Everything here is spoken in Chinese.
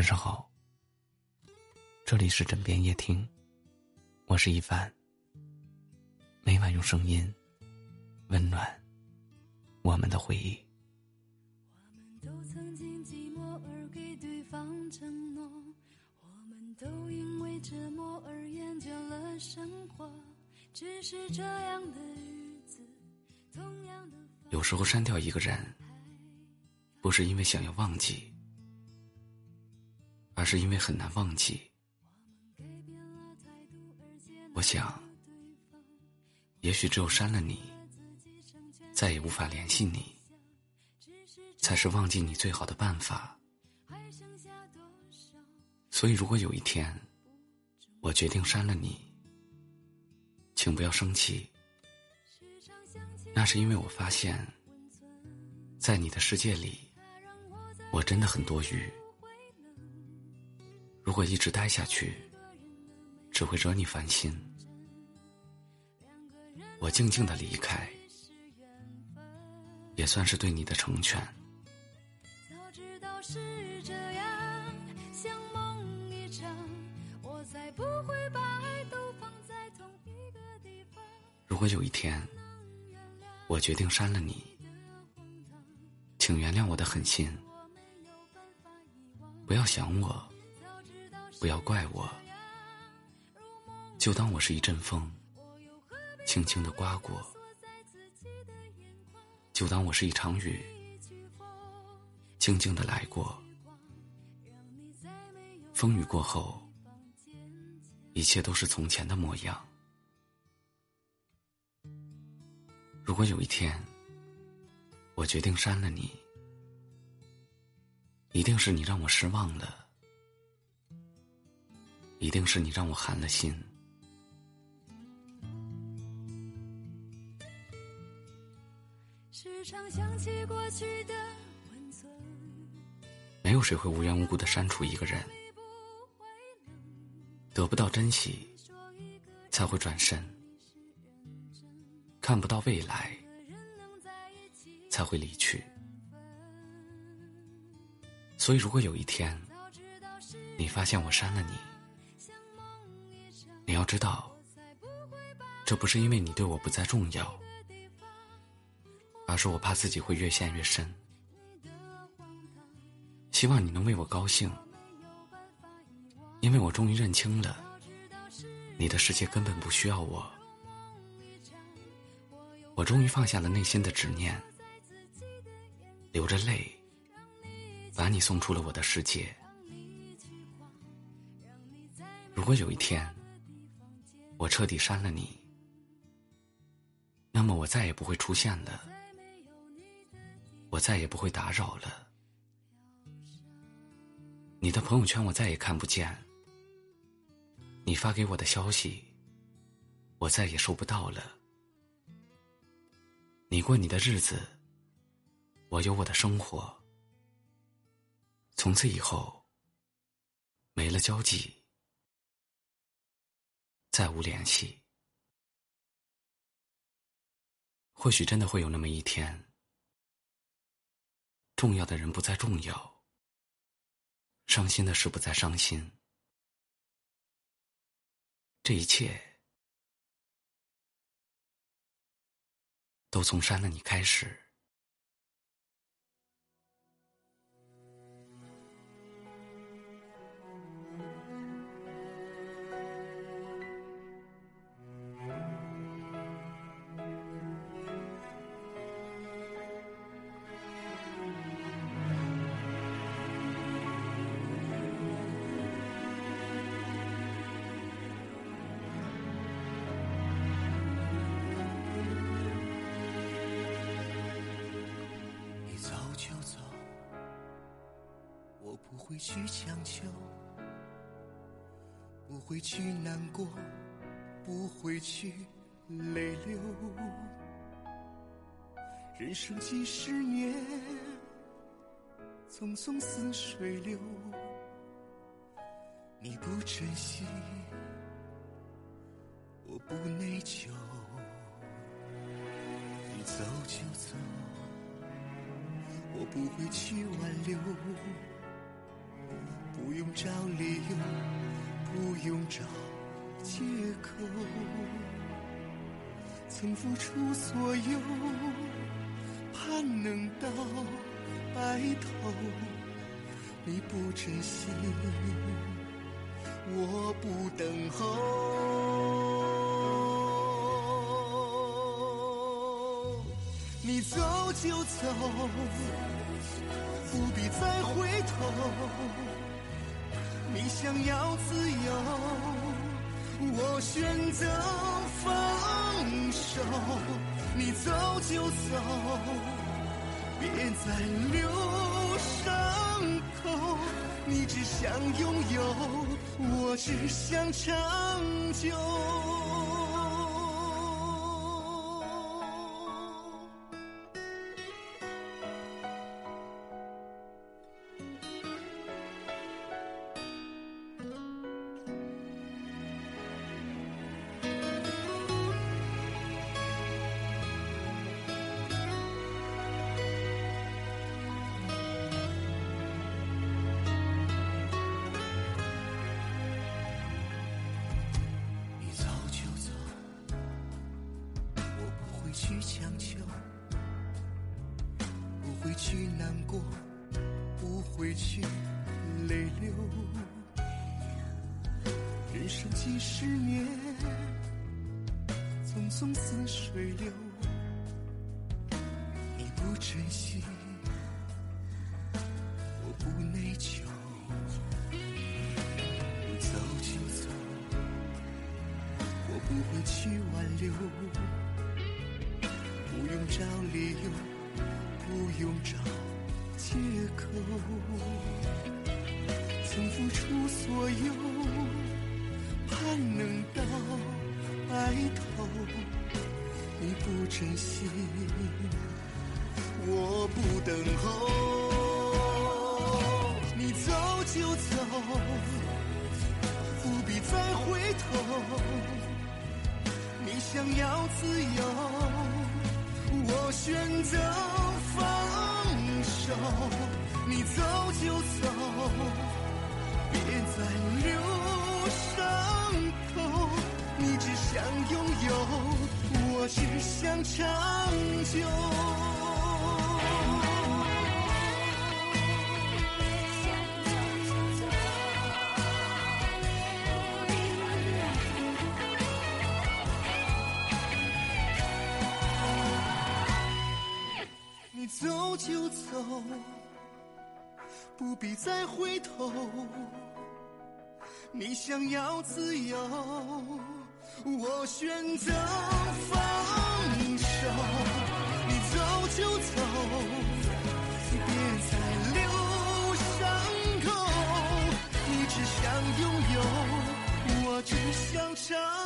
晚上好，这里是枕边夜听，我是一凡。每晚用声音温暖我们的回忆。我们都曾经寂寞而给对方承诺，我们都因为折磨而厌倦了生活。只是这样的日子，同样的有时候删掉一个人，不是因为想要忘记，而是因为很难忘记。我想，也许只有删了你，再也无法联系你，才是忘记你最好的办法。所以，如果有一天我决定删了你，请不要生气。那是因为我发现，在你的世界里，我真的很多余。如果一直待下去，只会惹你烦心。我静静的离开，也算是对你的成全。早知道是这样，像梦一场，我才不会把爱都放在同一个地方。如果有一天，我决定删了你，请原谅我的狠心。不要想我，不要怪我，就当我是一阵风，轻轻的刮过；就当我是一场雨，静静的来过。风雨过后，一切都是从前的模样。如果有一天，我决定删了你，一定是你让我失望了，一定是你让我寒了心。时常想起过去的温存，没有谁会无缘无故的删除一个人，得不到珍惜，才会转身。看不到未来，才会离去。所以，如果有一天你发现我删了你，你要知道，这不是因为你对我不再重要，而是我怕自己会越陷越深。希望你能为我高兴，因为我终于认清了，你的世界根本不需要我。我终于放下了内心的执念，流着泪，把你送出了我的世界。如果有一天，我彻底删了你，那么我再也不会出现了，我再也不会打扰了。你的朋友圈我再也看不见，你发给我的消息，我再也收不到了。你过你的日子，我有我的生活。从此以后，没了交集，再无联系。或许真的会有那么一天，重要的人不再重要，伤心的事不再伤心，这一切。都从删了你开始。不会去强求，不会去难过，不会去泪流。人生几十年，匆匆似水流。你不珍惜，我不内疚。你走就走，我不会去挽留。不用找理由，不用找借口。曾付出所有，盼能到白头，你不珍惜，我不等候。你走就走，不必再回头。你想要自由，我选择放手。你走就走，别再留伤口。你只想拥有，我只想长久。去难过，不会去泪流。人生几十年，匆匆似水流。你不珍惜，我不内疚。你走就走，我不会去挽留。不用找理由，不用找借口。曾付出所有，盼能到白头。你不珍惜，我不等候。你走就走，不必再回头。你想要自由。我选择放手，你走就走，别再留伤口。你只想拥有，我只想长久。就走，不必再回头。你想要自由，我选择放手。你走就走，别再留伤口。你只想拥有，我只想唱。